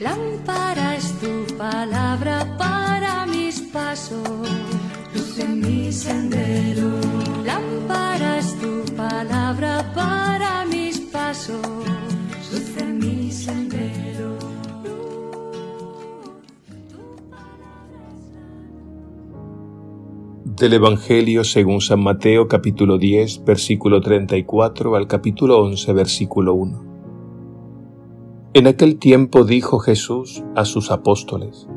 Lámpara es tu palabra para mis pasos, luz en mi sendero. Lámpara es tu palabra para mis pasos, luz en mi sendero. Del Evangelio según San Mateo capítulo 10 versículo 34 al capítulo 11 versículo 1. En aquel tiempo dijo Jesús a sus apóstoles,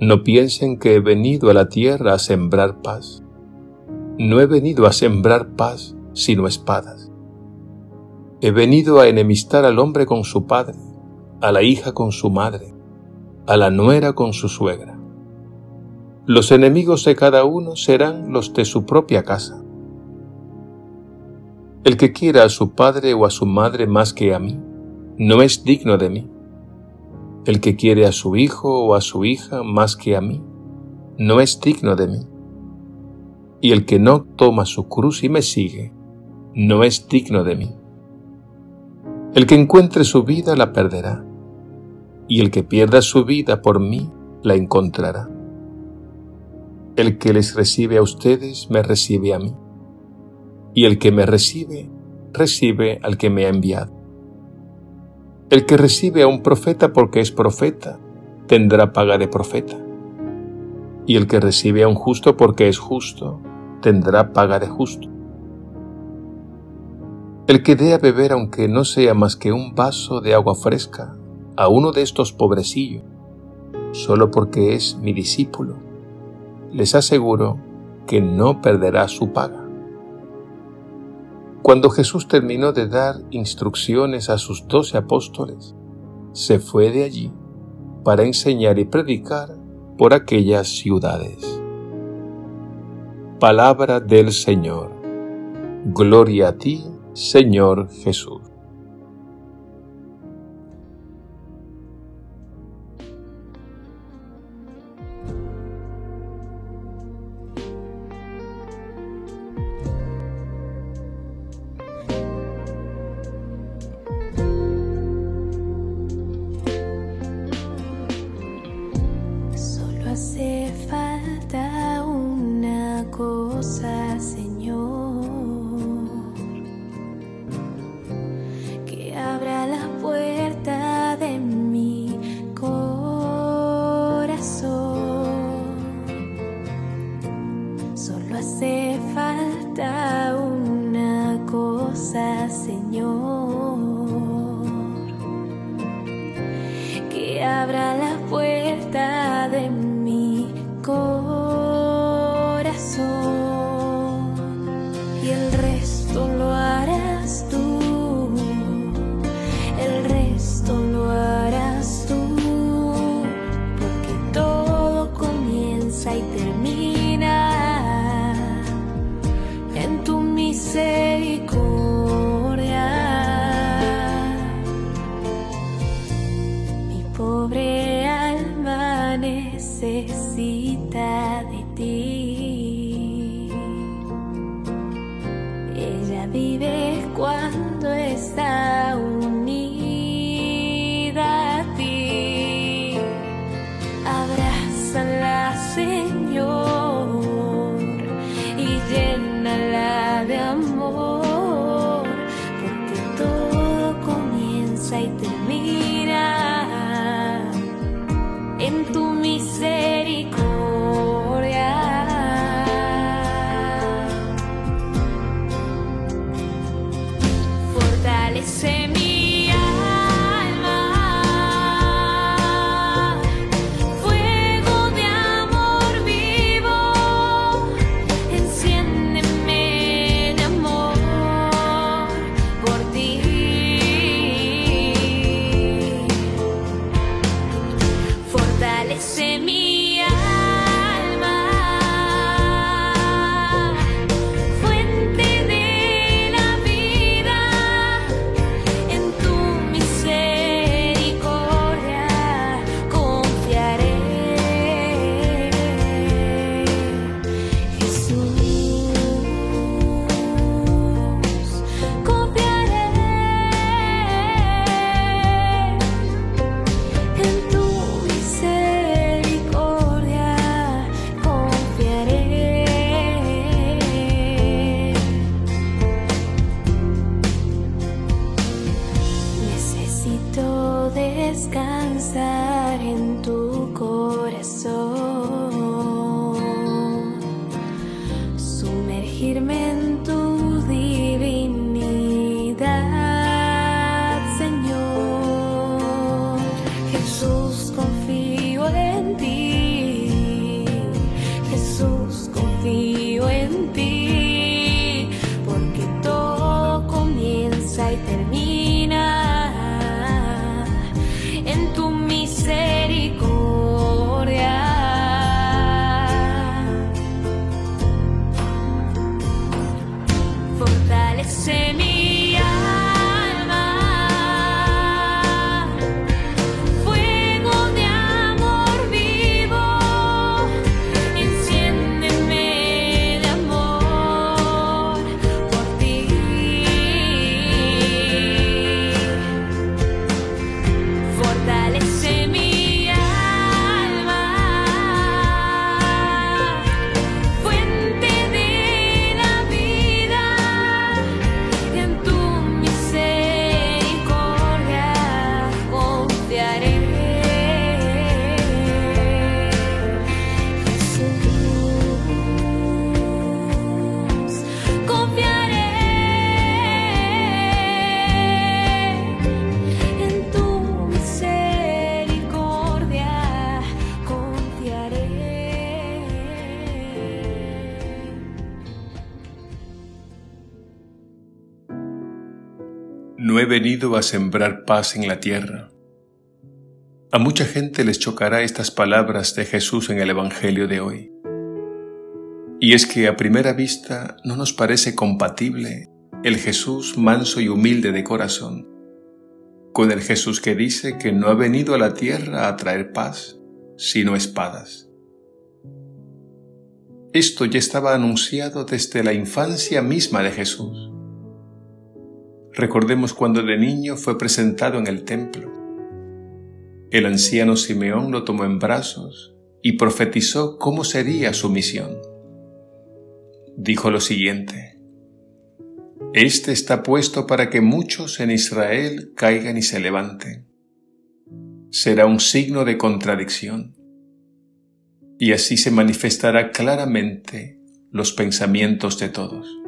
No piensen que he venido a la tierra a sembrar paz. No he venido a sembrar paz, sino espadas. He venido a enemistar al hombre con su padre, a la hija con su madre, a la nuera con su suegra. Los enemigos de cada uno serán los de su propia casa. El que quiera a su padre o a su madre más que a mí, no es digno de mí. El que quiere a su hijo o a su hija más que a mí, no es digno de mí. Y el que no toma su cruz y me sigue, no es digno de mí. El que encuentre su vida la perderá, y el que pierda su vida por mí la encontrará. El que les recibe a ustedes me recibe a mí, y el que me recibe, recibe al que me ha enviado. El que recibe a un profeta porque es profeta, tendrá paga de profeta. Y el que recibe a un justo porque es justo, tendrá paga de justo. El que dé a beber, aunque no sea más que un vaso de agua fresca, a uno de estos pobrecillos, solo porque es mi discípulo, les aseguro que no perderá su paga. Cuando Jesús terminó de dar instrucciones a sus doce apóstoles, se fue de allí para enseñar y predicar por aquellas ciudades. Palabra del Señor. Gloria a ti, Señor Jesús. palabra mundo está unida a ti. Abrázala, Señor, y llénala de amor, porque todo comienza y termina en tu misericordia. se me No he venido a sembrar paz en la tierra. A mucha gente les chocará estas palabras de Jesús en el Evangelio de hoy. Y es que a primera vista no nos parece compatible el Jesús manso y humilde de corazón con el Jesús que dice que no ha venido a la tierra a traer paz, sino espadas. Esto ya estaba anunciado desde la infancia misma de Jesús. Recordemos cuando de niño fue presentado en el templo. El anciano Simeón lo tomó en brazos y profetizó cómo sería su misión. Dijo lo siguiente, Este está puesto para que muchos en Israel caigan y se levanten. Será un signo de contradicción, y así se manifestará claramente los pensamientos de todos.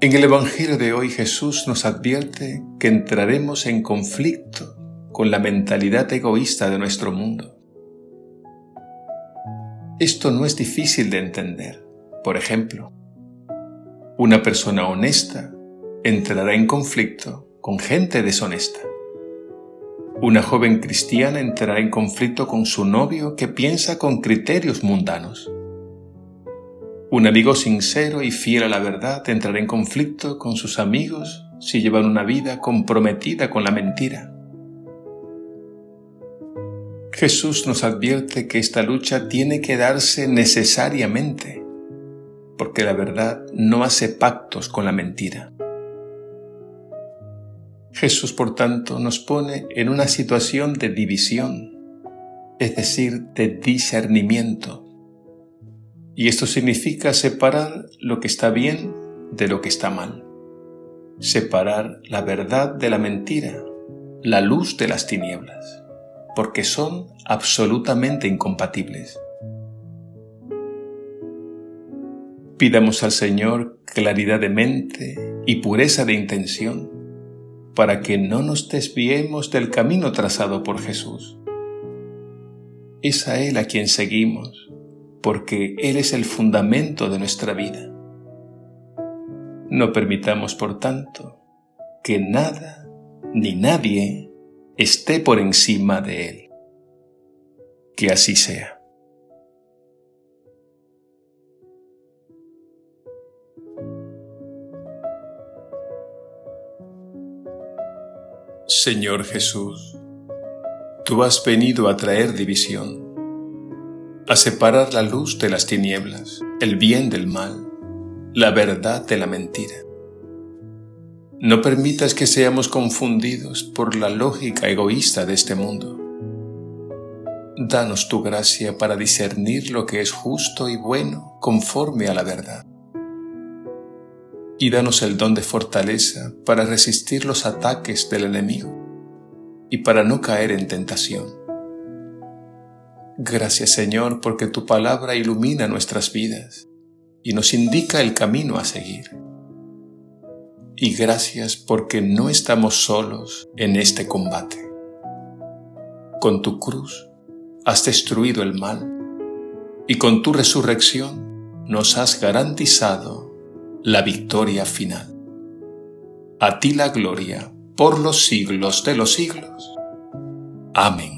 En el Evangelio de hoy Jesús nos advierte que entraremos en conflicto con la mentalidad egoísta de nuestro mundo. Esto no es difícil de entender. Por ejemplo, una persona honesta entrará en conflicto con gente deshonesta. Una joven cristiana entrará en conflicto con su novio que piensa con criterios mundanos. Un amigo sincero y fiel a la verdad entrará en conflicto con sus amigos si llevan una vida comprometida con la mentira. Jesús nos advierte que esta lucha tiene que darse necesariamente, porque la verdad no hace pactos con la mentira. Jesús, por tanto, nos pone en una situación de división, es decir, de discernimiento. Y esto significa separar lo que está bien de lo que está mal, separar la verdad de la mentira, la luz de las tinieblas porque son absolutamente incompatibles. Pidamos al Señor claridad de mente y pureza de intención para que no nos desviemos del camino trazado por Jesús. Es a Él a quien seguimos, porque Él es el fundamento de nuestra vida. No permitamos, por tanto, que nada ni nadie esté por encima de él. Que así sea. Señor Jesús, tú has venido a traer división, a separar la luz de las tinieblas, el bien del mal, la verdad de la mentira. No permitas que seamos confundidos por la lógica egoísta de este mundo. Danos tu gracia para discernir lo que es justo y bueno conforme a la verdad. Y danos el don de fortaleza para resistir los ataques del enemigo y para no caer en tentación. Gracias Señor porque tu palabra ilumina nuestras vidas y nos indica el camino a seguir. Y gracias porque no estamos solos en este combate. Con tu cruz has destruido el mal y con tu resurrección nos has garantizado la victoria final. A ti la gloria por los siglos de los siglos. Amén.